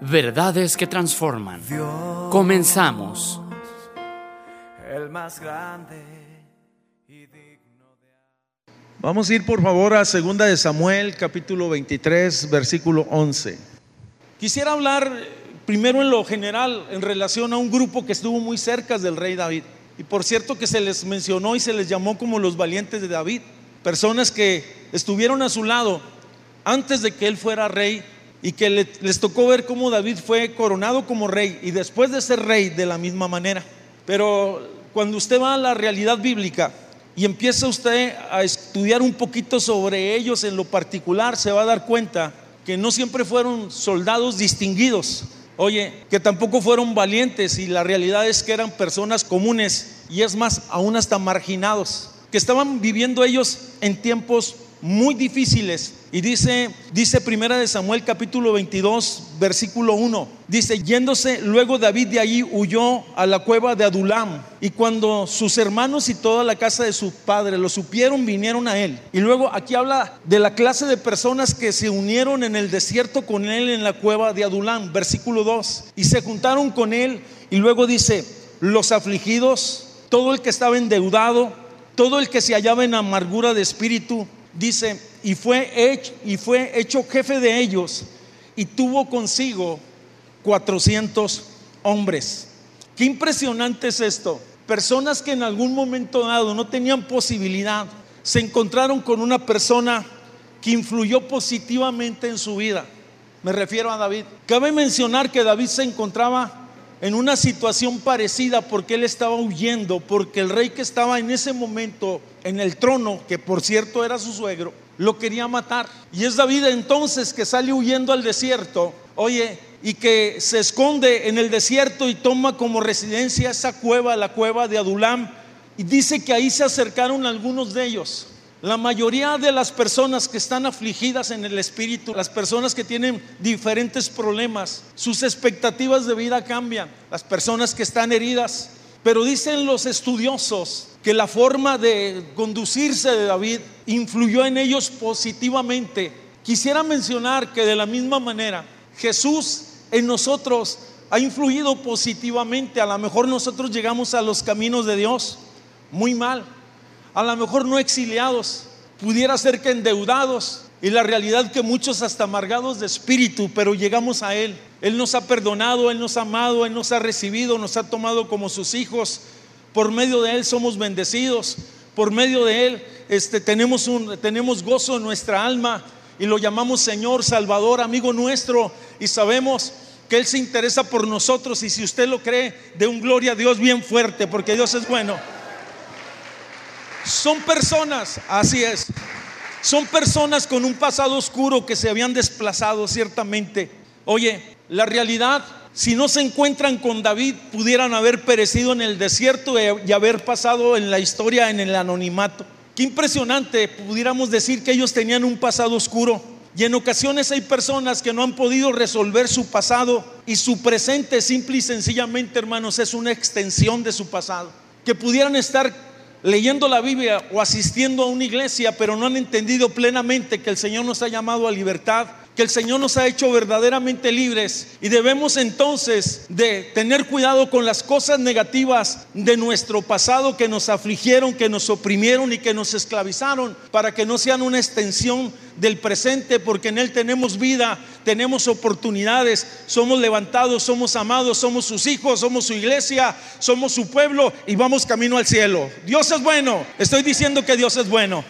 Verdades que transforman. Comenzamos. El más grande y digno de... Vamos a ir por favor a segunda de Samuel, capítulo 23, versículo 11. Quisiera hablar primero en lo general en relación a un grupo que estuvo muy cerca del rey David. Y por cierto que se les mencionó y se les llamó como los valientes de David, personas que estuvieron a su lado antes de que él fuera rey y que les tocó ver cómo David fue coronado como rey y después de ser rey de la misma manera. Pero cuando usted va a la realidad bíblica y empieza usted a estudiar un poquito sobre ellos en lo particular, se va a dar cuenta que no siempre fueron soldados distinguidos. Oye, que tampoco fueron valientes y la realidad es que eran personas comunes y es más, aún hasta marginados, que estaban viviendo ellos en tiempos muy difíciles. Y dice, dice primera de Samuel capítulo 22, versículo 1. Dice, yéndose luego David de allí huyó a la cueva de Adulam. Y cuando sus hermanos y toda la casa de su padre lo supieron, vinieron a él. Y luego aquí habla de la clase de personas que se unieron en el desierto con él en la cueva de Adulam, versículo 2. Y se juntaron con él. Y luego dice, los afligidos, todo el que estaba endeudado, todo el que se hallaba en amargura de espíritu, dice, y fue, hecho, y fue hecho jefe de ellos y tuvo consigo 400 hombres. Qué impresionante es esto. Personas que en algún momento dado no tenían posibilidad, se encontraron con una persona que influyó positivamente en su vida. Me refiero a David. Cabe mencionar que David se encontraba en una situación parecida porque él estaba huyendo, porque el rey que estaba en ese momento en el trono, que por cierto era su suegro, lo quería matar. Y es David entonces que sale huyendo al desierto, oye, y que se esconde en el desierto y toma como residencia esa cueva, la cueva de Adulam, y dice que ahí se acercaron algunos de ellos. La mayoría de las personas que están afligidas en el espíritu, las personas que tienen diferentes problemas, sus expectativas de vida cambian. Las personas que están heridas, pero dicen los estudiosos que la forma de conducirse de David influyó en ellos positivamente. Quisiera mencionar que de la misma manera Jesús en nosotros ha influido positivamente. A lo mejor nosotros llegamos a los caminos de Dios muy mal a lo mejor no exiliados, pudiera ser que endeudados, y la realidad que muchos hasta amargados de espíritu, pero llegamos a Él. Él nos ha perdonado, Él nos ha amado, Él nos ha recibido, nos ha tomado como sus hijos. Por medio de Él somos bendecidos. Por medio de Él este, tenemos, un, tenemos gozo en nuestra alma y lo llamamos Señor, Salvador, amigo nuestro. Y sabemos que Él se interesa por nosotros. Y si usted lo cree, de un gloria a Dios bien fuerte, porque Dios es bueno. Son personas, así es. Son personas con un pasado oscuro que se habían desplazado ciertamente. Oye, la realidad, si no se encuentran con David, pudieran haber perecido en el desierto y haber pasado en la historia en el anonimato. Qué impresionante, pudiéramos decir que ellos tenían un pasado oscuro. Y en ocasiones hay personas que no han podido resolver su pasado y su presente simple y sencillamente, hermanos, es una extensión de su pasado. Que pudieran estar leyendo la Biblia o asistiendo a una iglesia, pero no han entendido plenamente que el Señor nos ha llamado a libertad, que el Señor nos ha hecho verdaderamente libres y debemos entonces de tener cuidado con las cosas negativas de nuestro pasado que nos afligieron, que nos oprimieron y que nos esclavizaron, para que no sean una extensión del presente, porque en Él tenemos vida, tenemos oportunidades, somos levantados, somos amados, somos sus hijos, somos su iglesia, somos su pueblo y vamos camino al cielo. Dios es bueno, estoy diciendo que Dios es bueno.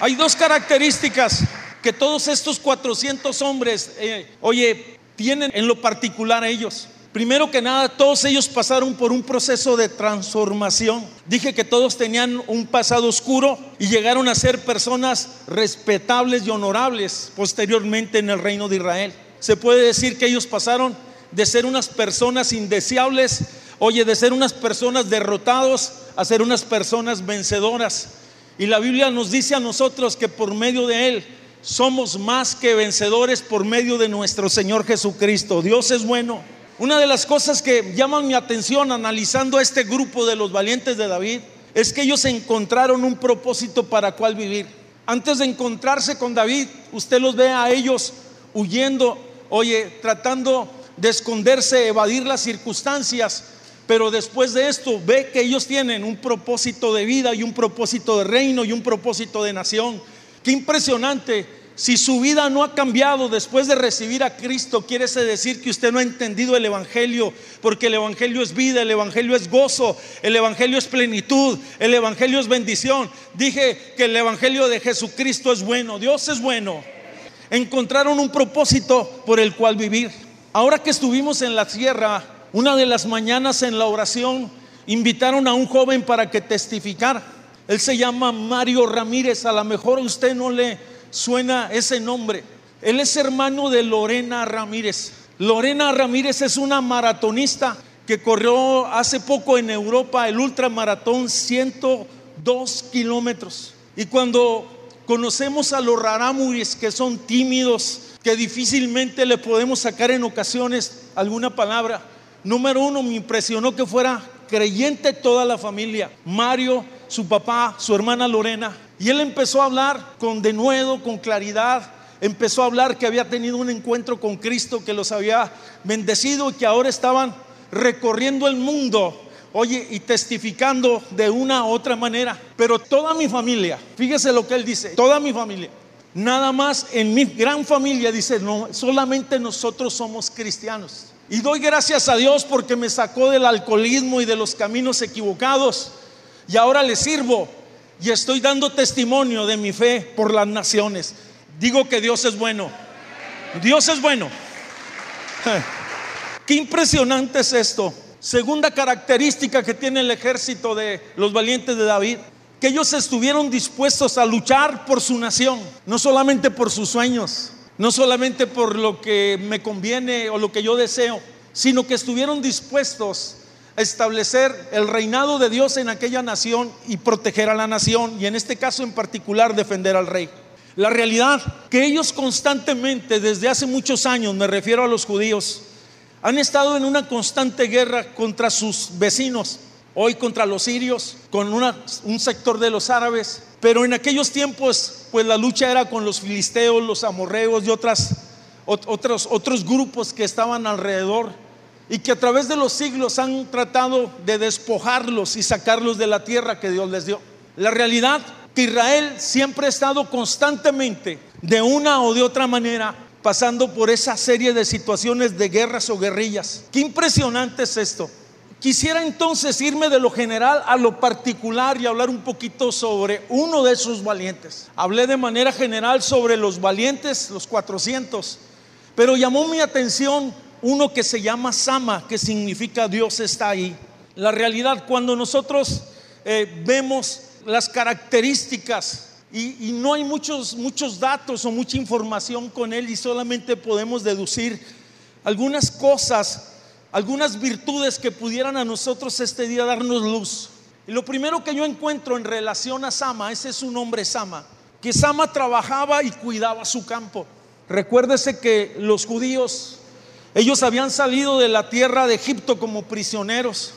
Hay dos características que todos estos 400 hombres, eh, oye, tienen en lo particular ellos. Primero que nada, todos ellos pasaron por un proceso de transformación. Dije que todos tenían un pasado oscuro y llegaron a ser personas respetables y honorables posteriormente en el reino de Israel. Se puede decir que ellos pasaron de ser unas personas indeseables Oye, de ser unas personas derrotados a ser unas personas vencedoras. Y la Biblia nos dice a nosotros que por medio de Él somos más que vencedores por medio de nuestro Señor Jesucristo. Dios es bueno. Una de las cosas que llaman mi atención analizando a este grupo de los valientes de David es que ellos encontraron un propósito para cual vivir. Antes de encontrarse con David, usted los ve a ellos huyendo, oye, tratando de esconderse, evadir las circunstancias, pero después de esto ve que ellos tienen un propósito de vida y un propósito de reino y un propósito de nación. Qué impresionante si su vida no ha cambiado después de recibir a Cristo, quiere decir que usted no ha entendido el Evangelio, porque el Evangelio es vida, el Evangelio es gozo, el Evangelio es plenitud, el Evangelio es bendición. Dije que el Evangelio de Jesucristo es bueno, Dios es bueno. Encontraron un propósito por el cual vivir. Ahora que estuvimos en la tierra, una de las mañanas en la oración, invitaron a un joven para que testificara. Él se llama Mario Ramírez, a lo mejor usted no le suena ese nombre. Él es hermano de Lorena Ramírez. Lorena Ramírez es una maratonista que corrió hace poco en Europa el ultramaratón 102 kilómetros. Y cuando conocemos a los rarámuris que son tímidos, que difícilmente le podemos sacar en ocasiones alguna palabra, número uno me impresionó que fuera creyente toda la familia. Mario, su papá, su hermana Lorena, y él empezó a hablar con denuedo, con claridad. Empezó a hablar que había tenido un encuentro con Cristo, que los había bendecido y que ahora estaban recorriendo el mundo, oye, y testificando de una u otra manera. Pero toda mi familia, fíjese lo que él dice, toda mi familia, nada más en mi gran familia dice, no, solamente nosotros somos cristianos. Y doy gracias a Dios porque me sacó del alcoholismo y de los caminos equivocados. Y ahora le sirvo y estoy dando testimonio de mi fe por las naciones. Digo que Dios es bueno. Dios es bueno. Qué impresionante es esto. Segunda característica que tiene el ejército de los valientes de David, que ellos estuvieron dispuestos a luchar por su nación, no solamente por sus sueños, no solamente por lo que me conviene o lo que yo deseo, sino que estuvieron dispuestos establecer el reinado de Dios en aquella nación y proteger a la nación y en este caso en particular defender al rey. La realidad que ellos constantemente desde hace muchos años, me refiero a los judíos, han estado en una constante guerra contra sus vecinos, hoy contra los sirios, con un sector de los árabes, pero en aquellos tiempos pues la lucha era con los filisteos, los amorreos y otras, otros, otros grupos que estaban alrededor y que a través de los siglos han tratado de despojarlos y sacarlos de la tierra que Dios les dio. La realidad que Israel siempre ha estado constantemente, de una o de otra manera, pasando por esa serie de situaciones de guerras o guerrillas. Qué impresionante es esto. Quisiera entonces irme de lo general a lo particular y hablar un poquito sobre uno de esos valientes. Hablé de manera general sobre los valientes, los 400, pero llamó mi atención uno que se llama Sama, que significa Dios está ahí. La realidad, cuando nosotros eh, vemos las características y, no hay muchos, muchos datos o mucha información con él y solamente podemos deducir algunas cosas, algunas virtudes que pudieran a nosotros este día darnos luz. Y lo primero que yo encuentro en relación a Sama, ese es su nombre Sama, que Sama trabajaba y cuidaba su campo. Recuérdese que los judíos ellos habían salido de la tierra de Egipto como prisioneros,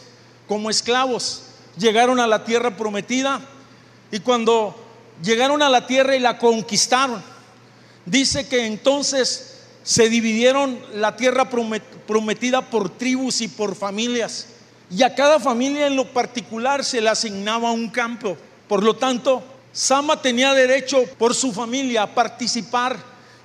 como esclavos. Llegaron a la tierra prometida y cuando llegaron a la tierra y la conquistaron, dice que entonces se dividieron la tierra prometida por tribus y por familias. Y a cada familia en lo particular se le asignaba un campo. Por lo tanto, Sama tenía derecho por su familia a participar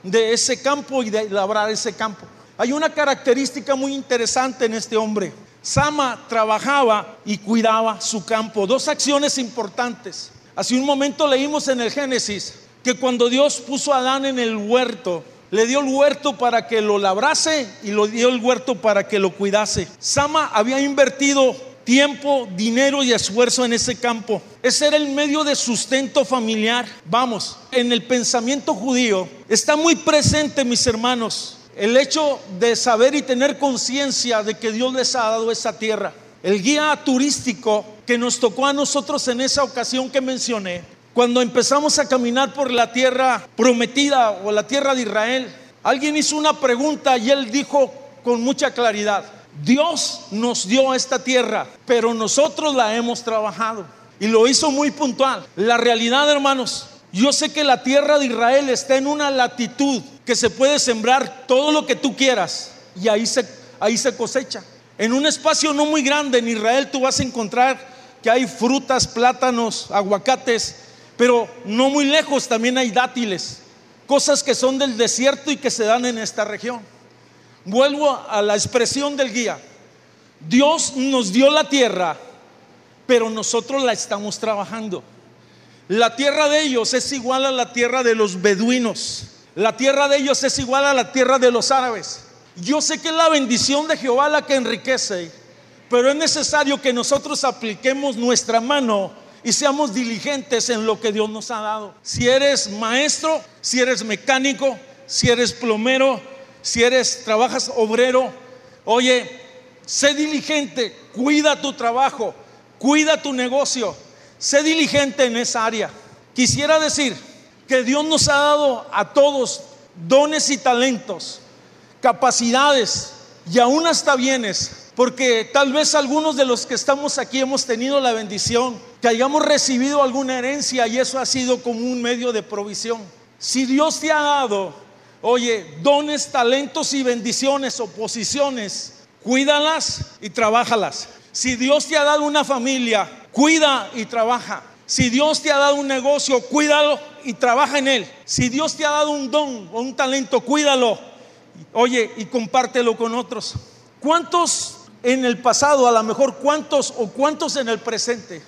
de ese campo y de labrar ese campo. Hay una característica muy interesante en este hombre. Sama trabajaba y cuidaba su campo. Dos acciones importantes. Hace un momento leímos en el Génesis que cuando Dios puso a Adán en el huerto, le dio el huerto para que lo labrase y le dio el huerto para que lo cuidase. Sama había invertido tiempo, dinero y esfuerzo en ese campo. Ese era el medio de sustento familiar. Vamos, en el pensamiento judío está muy presente, mis hermanos, el hecho de saber y tener conciencia de que Dios les ha dado esa tierra. el guía turístico que nos tocó a nosotros en esa ocasión que mencioné, cuando empezamos a caminar por la tierra prometida o la tierra de Israel, alguien hizo una pregunta y él dijo con mucha claridad, Dios nos dio esta tierra, pero nosotros la hemos trabajado. Y lo hizo muy puntual. La realidad, hermanos, yo sé que la tierra de Israel está en una latitud que se puede sembrar todo lo que tú quieras y ahí se, ahí se cosecha. En un espacio no muy grande en Israel tú vas a encontrar que hay frutas, plátanos, aguacates, pero no muy lejos también hay dátiles, cosas que son del desierto y que se dan en esta región. Vuelvo a la expresión del guía. Dios nos dio la tierra, pero nosotros la estamos trabajando. La tierra de ellos es igual a la tierra de los beduinos. La tierra de ellos es igual a la tierra de los árabes. Yo sé que es la bendición de Jehová la que enriquece, pero es necesario que nosotros apliquemos nuestra mano y seamos diligentes en lo que Dios nos ha dado. Si eres maestro, si eres mecánico, si eres plomero, si eres trabajas obrero, oye, sé diligente, cuida tu trabajo, cuida tu negocio, sé diligente en esa área. Quisiera decir que Dios nos ha dado a todos dones y talentos, capacidades y aún hasta bienes, porque tal vez algunos de los que estamos aquí hemos tenido la bendición que hayamos recibido alguna herencia y eso ha sido como un medio de provisión. Si Dios te ha dado Oye, dones, talentos y bendiciones o posiciones, cuídalas y trabajalas. Si Dios te ha dado una familia, cuida y trabaja. Si Dios te ha dado un negocio, cuídalo y trabaja en él. Si Dios te ha dado un don o un talento, cuídalo. Oye, y compártelo con otros. ¿Cuántos en el pasado, a lo mejor cuántos o cuántos en el presente,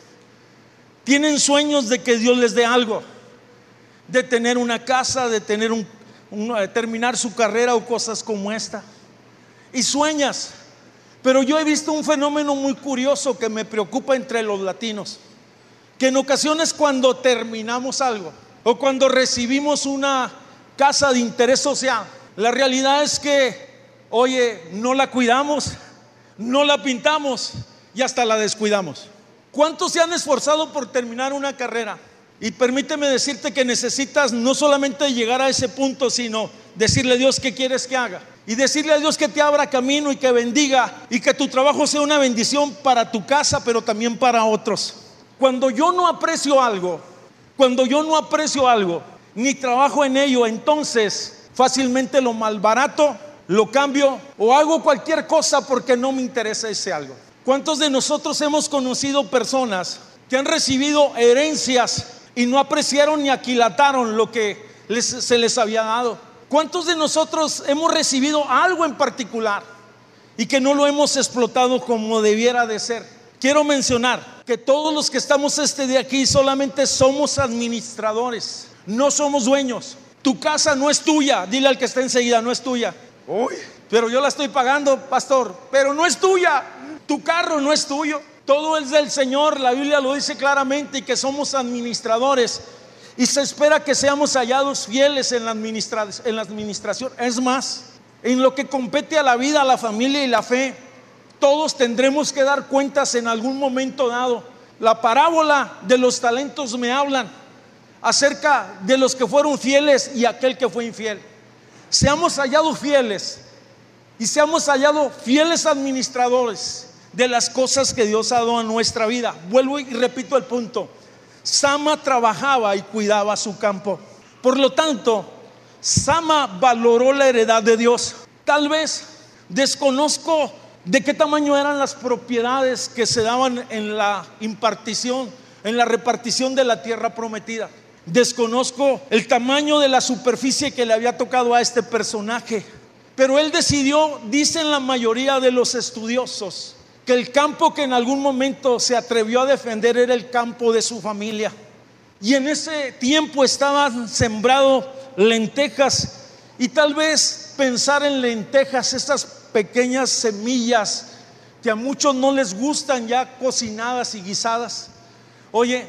tienen sueños de que Dios les dé algo? De tener una casa, de tener un terminar su carrera o cosas como esta. Y sueñas. Pero yo he visto un fenómeno muy curioso que me preocupa entre los latinos. Que en ocasiones cuando terminamos algo o cuando recibimos una casa de interés social, la realidad es que, oye, no la cuidamos, no la pintamos y hasta la descuidamos. ¿Cuántos se han esforzado por terminar una carrera? Y permíteme decirte que necesitas no solamente llegar a ese punto, sino decirle a Dios qué quieres que haga. Y decirle a Dios que te abra camino y que bendiga y que tu trabajo sea una bendición para tu casa, pero también para otros. Cuando yo no aprecio algo, cuando yo no aprecio algo, ni trabajo en ello, entonces fácilmente lo malbarato, lo cambio o hago cualquier cosa porque no me interesa ese algo. ¿Cuántos de nosotros hemos conocido personas que han recibido herencias y no apreciaron ni aquilataron lo que se les había dado. ¿Cuántos de nosotros hemos recibido algo en particular y que no lo hemos explotado como debiera de ser? Quiero mencionar que todos los que estamos este de aquí solamente somos administradores, no somos dueños. Tu casa no es tuya, dile al que está enseguida, no es tuya. Uy, pero yo la estoy pagando, pastor, pero no es tuya. Tu carro no es tuyo. Todo es del Señor, la Biblia lo dice claramente y que somos administradores. Y se espera que seamos hallados fieles en la, en la administración. Es más, en lo que compete a la vida, a la familia y la fe, todos tendremos que dar cuentas en algún momento dado. La parábola de los talentos me hablan acerca de los que fueron fieles y aquel que fue infiel. Seamos hallados fieles y seamos hallados fieles administradores de las cosas que Dios ha dado a nuestra vida. Vuelvo y repito el punto. Sama trabajaba y cuidaba su campo. Por lo tanto, Sama valoró la heredad de Dios. Tal vez desconozco de qué tamaño eran las propiedades que se daban en la impartición, en la repartición de la tierra prometida. Desconozco el tamaño de la superficie que le había tocado a este personaje. Pero él decidió, dicen la mayoría de los estudiosos, que el campo que en algún momento se atrevió a defender era el campo de su familia. Y en ese tiempo estaban sembrado lentejas y tal vez pensar en lentejas, estas pequeñas semillas que a muchos no les gustan ya cocinadas y guisadas. Oye,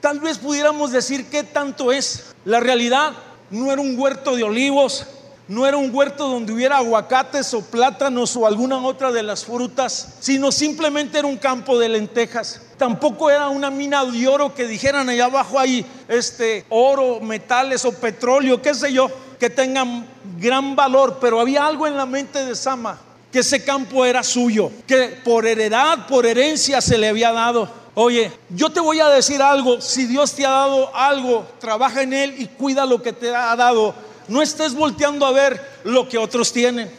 tal vez pudiéramos decir qué tanto es. La realidad no era un huerto de olivos, No era un huerto donde hubiera aguacates o plátanos o alguna otra de las frutas, sino simplemente era un campo de lentejas. Tampoco era una mina de oro que dijeran allá abajo hay este oro, metales o petróleo, qué sé yo, que tengan gran valor, pero había algo en la mente de Sama que ese campo era suyo, que por heredad, por herencia se le había dado. Oye, yo te voy a decir algo, si Dios te ha dado algo, trabaja en él y cuida lo que te ha dado no estés volteando a ver lo que otros tienen.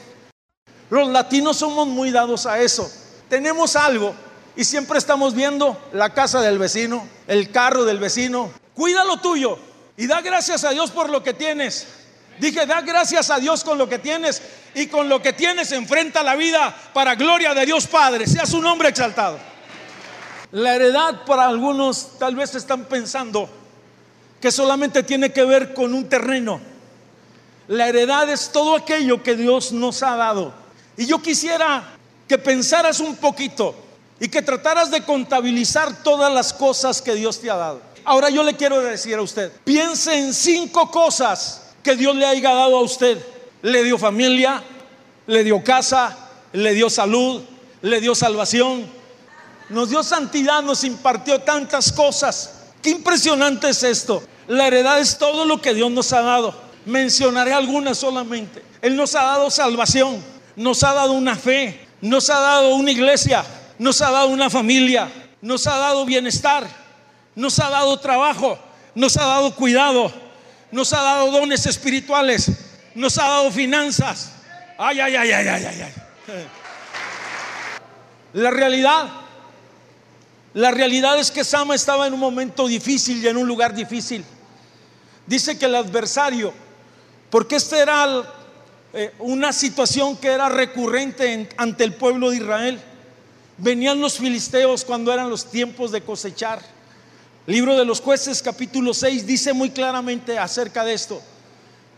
Los latinos somos muy dados a eso. Tenemos algo y siempre estamos viendo la casa del vecino, el carro del vecino. Cuida lo tuyo y da gracias a Dios por lo que tienes. Dije, da gracias a Dios con lo que tienes y con lo que tienes enfrenta la vida para gloria de Dios Padre. Sea su nombre exaltado. La heredad para algunos tal vez están pensando que solamente tiene que ver con un terreno la heredad es todo aquello que Dios nos ha dado. Y yo quisiera que pensaras un poquito y que trataras de contabilizar todas las cosas que Dios te ha dado. Ahora yo le quiero decir a usted, piense en cinco cosas que Dios le haya dado a usted. Le dio familia, le dio casa, le dio salud, le dio salvación, nos dio santidad, nos impartió tantas cosas. Qué impresionante es esto. La heredad es todo lo que Dios nos ha dado. Mencionaré algunas solamente. Él nos ha dado salvación, nos ha dado una fe, nos ha dado una iglesia, nos ha dado una familia, nos ha dado bienestar, nos ha dado trabajo, nos ha dado cuidado, nos ha dado dones espirituales, nos ha dado finanzas. Ay, ay, ay, ay, ay, ay. La realidad, la realidad es que Sama estaba en un momento difícil y en un lugar difícil. Dice que el adversario porque esta era eh, una situación que era recurrente ante el pueblo de Israel. Venían los filisteos cuando eran los tiempos de cosechar. libro de los jueces capítulo 6 dice muy claramente acerca de esto.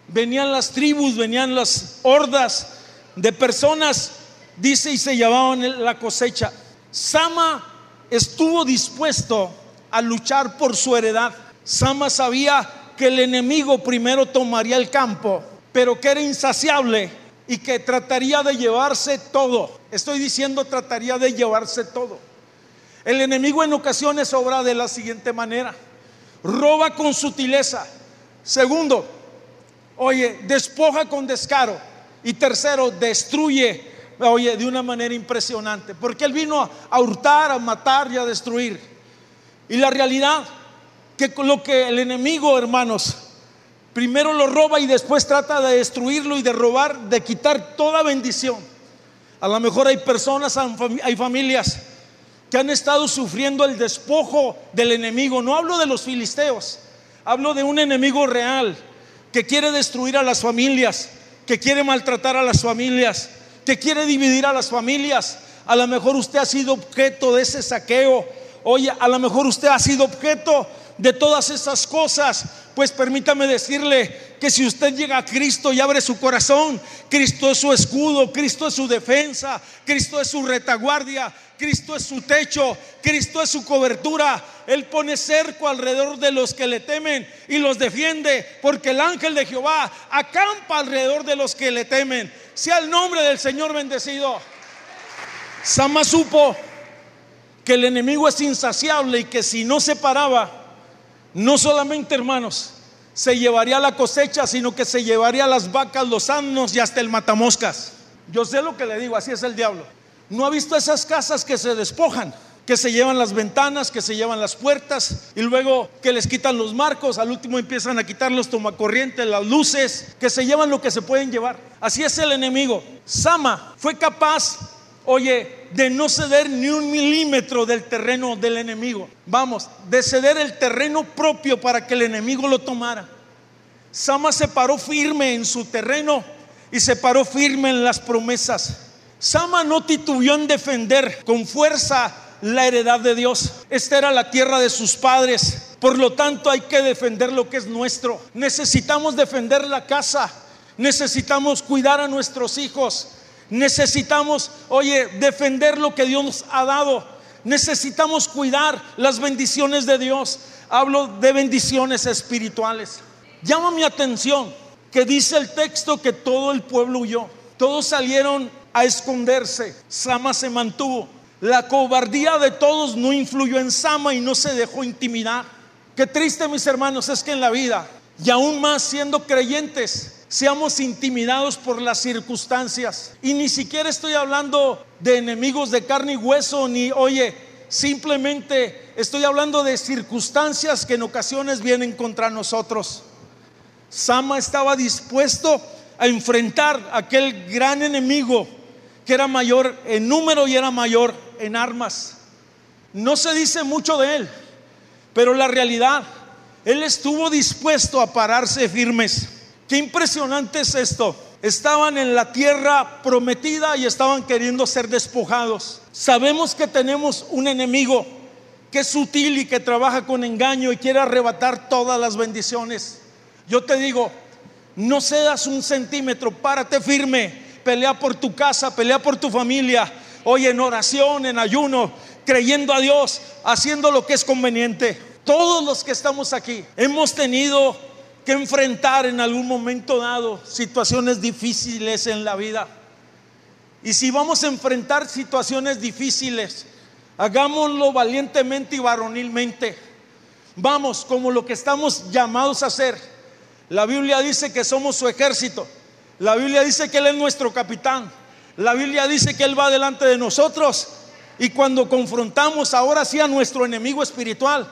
Venían las tribus, venían las hordas de personas, dice, y se llevaban la cosecha. Sama estuvo dispuesto a luchar por su heredad. Sama sabía que el enemigo primero tomaría el campo, pero que era insaciable y que trataría de llevarse todo. Estoy diciendo trataría de llevarse todo. El enemigo en ocasiones obra de la siguiente manera. Roba con sutileza. Segundo, oye, despoja con descaro. Y tercero, destruye, oye, de una manera impresionante. Porque él vino a hurtar, a matar y a destruir. Y la realidad que lo que el enemigo, hermanos, primero lo roba y después trata de destruirlo y de robar, de quitar toda bendición. A lo mejor hay personas, hay familias que han estado sufriendo el despojo del enemigo. No hablo de los filisteos, hablo de un enemigo real que quiere destruir a las familias, que quiere maltratar a las familias, que quiere dividir a las familias. A lo mejor usted ha sido objeto de ese saqueo. Oye, a lo mejor usted ha sido objeto de todas esas cosas, pues permítame decirle que si usted llega a Cristo y abre su corazón, Cristo es su escudo, Cristo es su defensa, Cristo es su retaguardia, Cristo es su techo, Cristo es su cobertura. Él pone cerco alrededor de los que le temen y los defiende, porque el ángel de Jehová acampa alrededor de los que le temen. Sea el nombre del Señor bendecido. Sama supo que el enemigo es insaciable y que si no se paraba, no solamente, hermanos, se llevaría la cosecha, sino que se llevaría las vacas, los asnos y hasta el matamoscas. Yo sé lo que le digo, así es el diablo. ¿No ha visto esas casas que se despojan? Que se llevan las ventanas, que se llevan las puertas y luego que les quitan los marcos, al último empiezan a quitar los tomacorrientes, las luces, que se llevan lo que se pueden llevar. Así es el enemigo. Sama fue capaz oye, de no ceder ni un milímetro del terreno del enemigo. Vamos, de ceder el terreno propio para que el enemigo lo tomara. Sama se paró firme en su terreno y se paró firme en las promesas. Sama no titubeó en defender con fuerza la heredad de Dios. Esta era la tierra de sus padres. Por lo tanto, hay que defender lo que es nuestro. Necesitamos defender la casa. Necesitamos cuidar a nuestros hijos. Necesitamos, oye, defender lo que Dios nos ha dado. Necesitamos cuidar las bendiciones de Dios. Hablo de bendiciones espirituales. Llama mi atención que dice el texto que todo el pueblo huyó. Todos salieron a esconderse. Sama se mantuvo. La cobardía de todos no influyó en Sama y no se dejó intimidar. Qué triste, mis hermanos, es que en la vida, y aún más siendo creyentes, seamos intimidados por las circunstancias. Y ni siquiera estoy hablando de enemigos de carne y hueso, ni, oye, simplemente estoy hablando de circunstancias que en ocasiones vienen contra nosotros. Sama estaba dispuesto a enfrentar aquel gran enemigo que era mayor en número y era mayor en armas. No se dice mucho de él, pero la realidad, él estuvo dispuesto a pararse firmes. Qué impresionante es esto. Estaban en la tierra prometida y estaban queriendo ser despojados. Sabemos que tenemos un enemigo que es sutil y que trabaja con engaño y quiere arrebatar todas las bendiciones. Yo te digo, no cedas un centímetro, párate firme, pelea por tu casa, pelea por tu familia, oye, en oración, en ayuno, creyendo a Dios, haciendo lo que es conveniente. Todos los que estamos aquí hemos tenido que enfrentar en algún momento dado situaciones difíciles en la vida. Y si vamos a enfrentar situaciones difíciles, hagámoslo valientemente y varonilmente. Vamos, como lo que estamos llamados a hacer. La Biblia dice que somos su ejército. La Biblia dice que Él es nuestro capitán. La Biblia dice que Él va delante de nosotros. Y cuando confrontamos ahora sí a nuestro enemigo espiritual,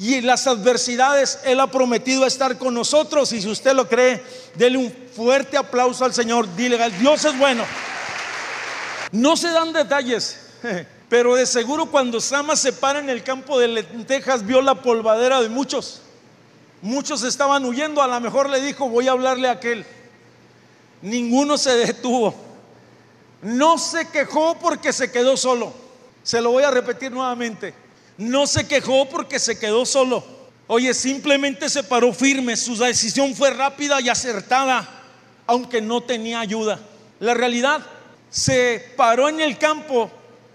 y las adversidades Él ha prometido estar con nosotros. Y si usted lo cree, dele un fuerte aplauso al Señor. Dile, Dios es bueno. No se dan detalles, pero de seguro cuando Sama se para en el campo de lentejas vio la polvadera de muchos. Muchos estaban huyendo, a lo mejor le dijo, voy a hablarle a aquel. Ninguno se detuvo. No se quejó porque se quedó solo. Se lo voy a repetir nuevamente. No se quejó porque se quedó solo. Oye, simplemente se paró firme. Su decisión fue rápida y acertada, aunque no tenía ayuda. La realidad, se paró en el campo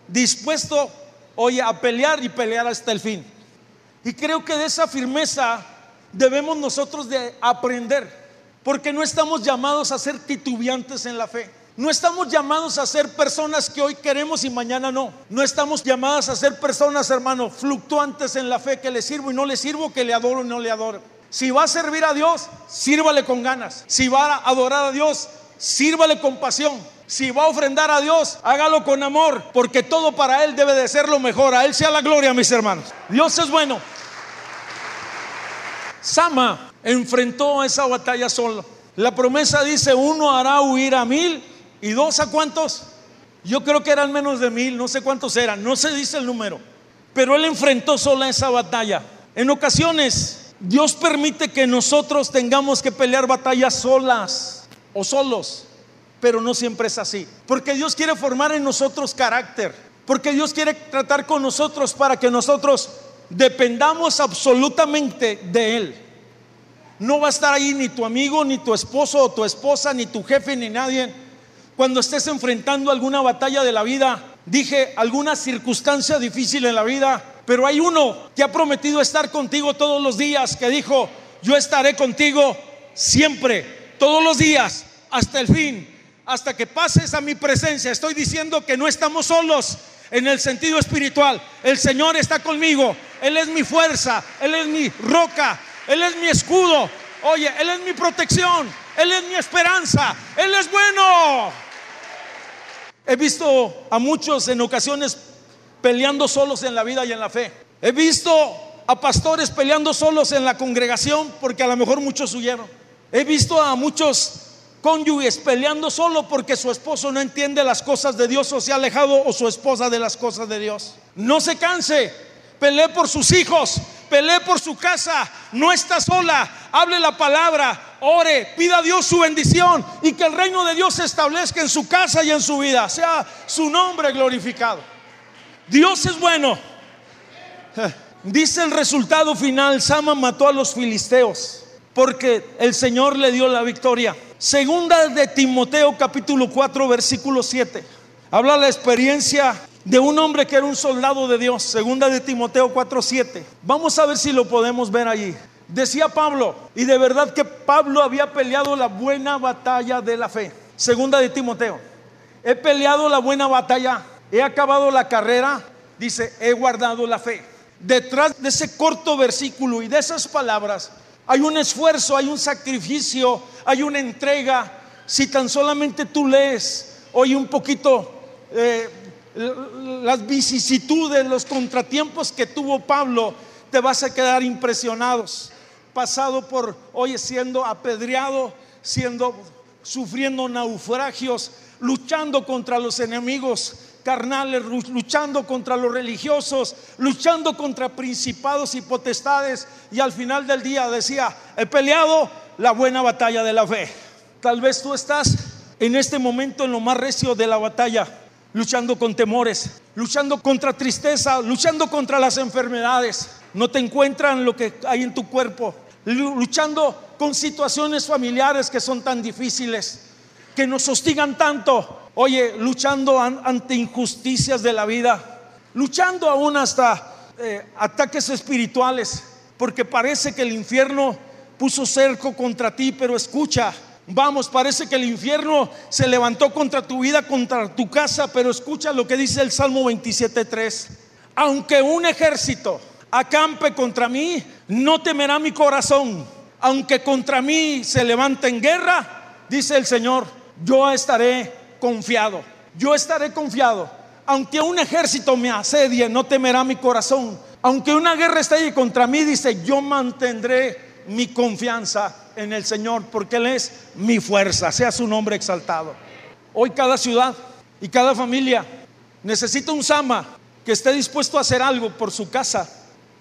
dispuesto, oye, a pelear y pelear hasta el fin. Y creo que de esa firmeza debemos nosotros de aprender, porque no estamos llamados a ser titubeantes en la fe. No estamos llamados a ser personas que hoy queremos y mañana no. No estamos llamadas a ser personas, hermano, fluctuantes en la fe, que le sirvo y no le sirvo, que le adoro y no le adoro. Si va a servir a Dios, sírvale con ganas. Si va a adorar a Dios, sírvale con pasión. Si va a ofrendar a Dios, hágalo con amor, porque todo para Él debe de ser lo mejor. A Él sea la gloria, mis hermanos. Dios es bueno. Sama enfrentó esa batalla solo. La promesa dice, uno hará huir a mil ¿Y dos a cuántos? Yo creo que eran menos de mil, no sé cuántos eran, no se dice el número. Pero él enfrentó sola esa batalla. En ocasiones, Dios permite que nosotros tengamos que pelear batallas solas o solos, pero no siempre es así. Porque Dios quiere formar en nosotros carácter, porque Dios quiere tratar con nosotros para que nosotros dependamos absolutamente de Él. No va a estar ahí ni tu amigo, ni tu esposo o tu esposa, ni tu jefe, ni nadie cuando estés enfrentando alguna batalla de la vida, dije alguna circunstancia difícil en la vida, pero hay uno que ha prometido estar contigo todos los días, que dijo, yo estaré contigo siempre, todos los días, hasta el fin, hasta que pases a mi presencia. Estoy diciendo que no estamos solos en el sentido espiritual. El Señor está conmigo, Él es mi fuerza, Él es mi roca, Él es mi escudo. Oye, Él es mi protección, Él es mi esperanza, Él es bueno. He visto a muchos en ocasiones peleando solos en la vida y en la fe. He visto a pastores peleando solos en la congregación porque a lo mejor muchos huyeron. He visto a muchos cónyuges peleando solo porque su esposo no entiende las cosas de Dios o se ha alejado o su esposa de las cosas de Dios. No se canse, pelee por sus hijos, pelee por su casa, no está sola, hable la palabra, ore, pida a Dios su bendición y que el reino de Dios se establezca en su casa y en su vida, sea su nombre glorificado. Dios es bueno. Dice el resultado final, Sama mató a los filisteos porque el Señor le dio la victoria. Segunda de Timoteo capítulo 4 versículo 7. Habla la experiencia de un hombre que era un soldado de Dios, segunda de Timoteo 4:7. Vamos a ver si lo podemos ver allí. Decía Pablo, y de verdad que Pablo había peleado la buena batalla de la fe. Segunda de Timoteo, he peleado la buena batalla, he acabado la carrera, dice, he guardado la fe. Detrás de ese corto versículo y de esas palabras hay un esfuerzo, hay un sacrificio, hay una entrega. Si tan solamente tú lees hoy un poquito eh, las vicisitudes, los contratiempos que tuvo Pablo, te vas a quedar impresionados. Pasado por, hoy siendo apedreado, siendo, sufriendo naufragios, luchando contra los enemigos carnales, luchando contra los religiosos, luchando contra principados y potestades. Y al final del día decía, he peleado la buena batalla de la fe. Tal vez tú estás en este momento en lo más recio de la batalla, luchando con temores, luchando contra tristeza, luchando contra las enfermedades. No te encuentran lo que hay en tu cuerpo, luchando con situaciones familiares que son tan difíciles, que nos hostigan tanto Oye, luchando ante injusticias de la vida, luchando aún hasta eh, ataques espirituales, porque parece que el infierno puso cerco contra ti, pero escucha, vamos, parece que el infierno se levantó contra tu vida, contra tu casa, pero escucha lo que dice el Salmo 27.3. Aunque un ejército acampe contra mí, no temerá mi corazón. Aunque contra mí se levante en guerra, dice el Señor, yo estaré confiado. Yo estaré confiado. Aunque un ejército me asedie, no temerá mi corazón. Aunque una guerra esté ahí contra mí, dice, yo mantendré mi confianza en el Señor, porque Él es mi fuerza, sea su nombre exaltado. Hoy cada ciudad y cada familia necesita un Sama que esté dispuesto a hacer algo por su casa,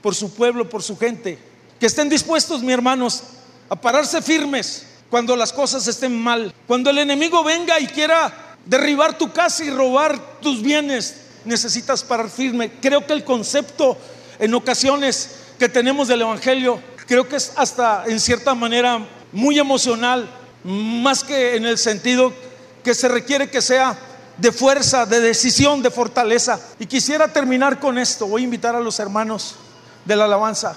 por su pueblo, por su gente. Que estén dispuestos, mis hermanos, a pararse firmes cuando las cosas estén mal. Cuando el enemigo venga y quiera derribar tu casa y robar tus bienes, necesitas parar firme. Creo que el concepto en ocasiones que tenemos del Evangelio, creo que es hasta en cierta manera muy emocional, más que en el sentido que se requiere que sea de fuerza, de decisión, de fortaleza. Y quisiera terminar con esto. Voy a invitar a los hermanos de la alabanza.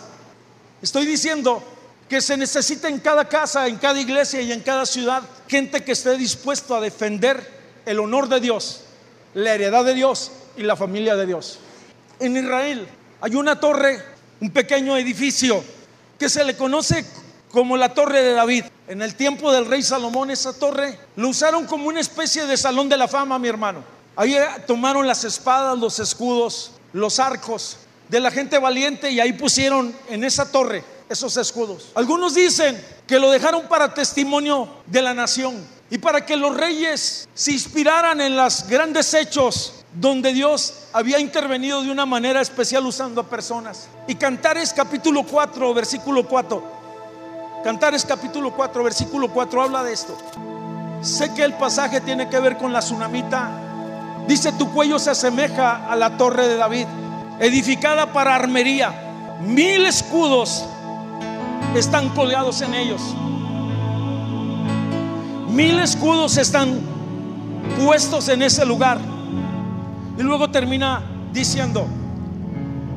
Estoy diciendo que se necesita en cada casa, en cada iglesia y en cada ciudad gente que esté dispuesto a defender el honor de Dios, la heredad de Dios y la familia de Dios. En Israel hay una torre, un pequeño edificio que se le conoce como la torre de David. En el tiempo del rey Salomón esa torre lo usaron como una especie de salón de la fama, mi hermano. Ahí tomaron las espadas, los escudos, los arcos de la gente valiente y ahí pusieron en esa torre esos escudos. Algunos dicen que lo dejaron para testimonio de la nación y para que los reyes se inspiraran en los grandes hechos donde Dios había intervenido de una manera especial usando a personas. Y Cantares capítulo 4, versículo 4. Cantares capítulo 4, versículo 4 habla de esto. Sé que el pasaje tiene que ver con la tsunamita. Dice, tu cuello se asemeja a la torre de David, edificada para armería. Mil escudos están colgados en ellos. Mil escudos están puestos en ese lugar. Y luego termina diciendo,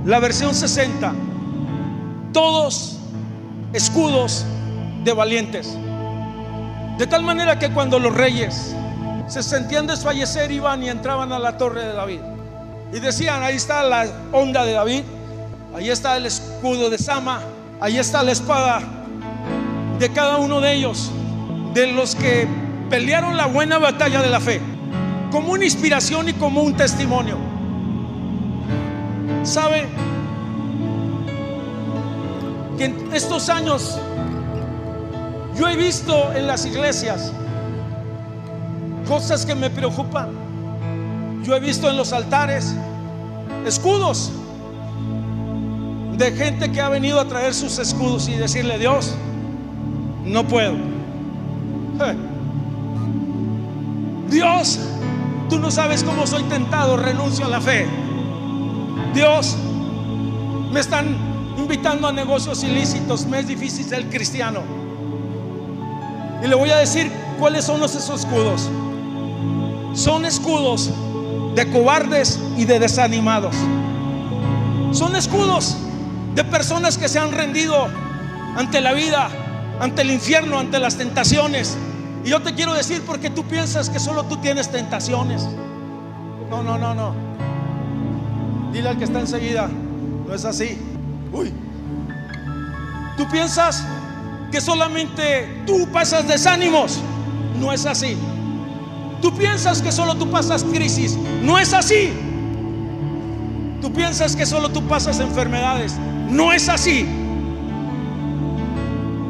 la versión 60, todos escudos de valientes. De tal manera que cuando los reyes se sentían desfallecer, iban y entraban a la torre de David. Y decían, ahí está la onda de David, ahí está el escudo de Sama, ahí está la espada de cada uno de ellos de los que pelearon la buena batalla de la fe, como una inspiración y como un testimonio. ¿Sabe? Que en estos años yo he visto en las iglesias cosas que me preocupan. Yo he visto en los altares escudos de gente que ha venido a traer sus escudos y decirle, Dios, no puedo. Dios, tú no sabes cómo soy tentado, renuncio a la fe. Dios, me están invitando a negocios ilícitos, me es difícil ser cristiano. Y le voy a decir cuáles son esos escudos. Son escudos de cobardes y de desanimados. Son escudos de personas que se han rendido ante la vida, ante el infierno, ante las tentaciones. Y yo te quiero decir porque tú piensas que solo tú tienes tentaciones. No, no, no, no. Dile al que está enseguida, no es así. Uy. Tú piensas que solamente tú pasas desánimos. No es así. Tú piensas que solo tú pasas crisis. No es así. Tú piensas que solo tú pasas enfermedades. No es así.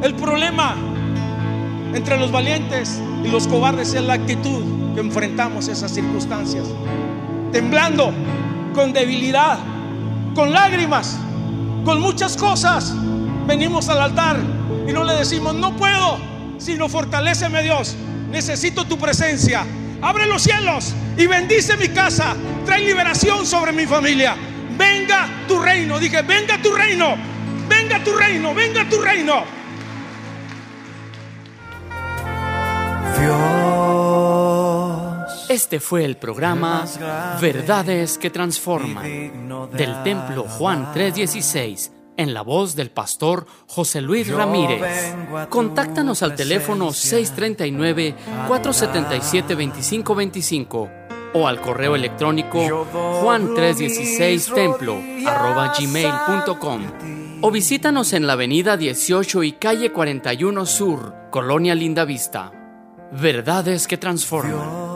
El problema entre los valientes y los cobardes es la actitud que enfrentamos esas circunstancias. Temblando, con debilidad, con lágrimas, con muchas cosas. Venimos al altar y no le decimos, no puedo, sino fortaleceme Dios. Necesito tu presencia. Abre los cielos y bendice mi casa. Trae liberación sobre mi familia. Venga tu reino. Dije, venga tu reino. Venga tu reino. Venga tu reino. Dios. Este fue el programa Verdades que Transforman del Templo Juan alabanza. 316 en la voz del pastor José Luis Ramírez. Contáctanos al teléfono presencia 639-477-2525 o al correo electrónico Yo doblo juan316templo mis arroba gmail.com rodillas ante ti. o visítanos en la avenida 18 y calle 41 Sur, Colonia Linda Vista. Verdades que transforman.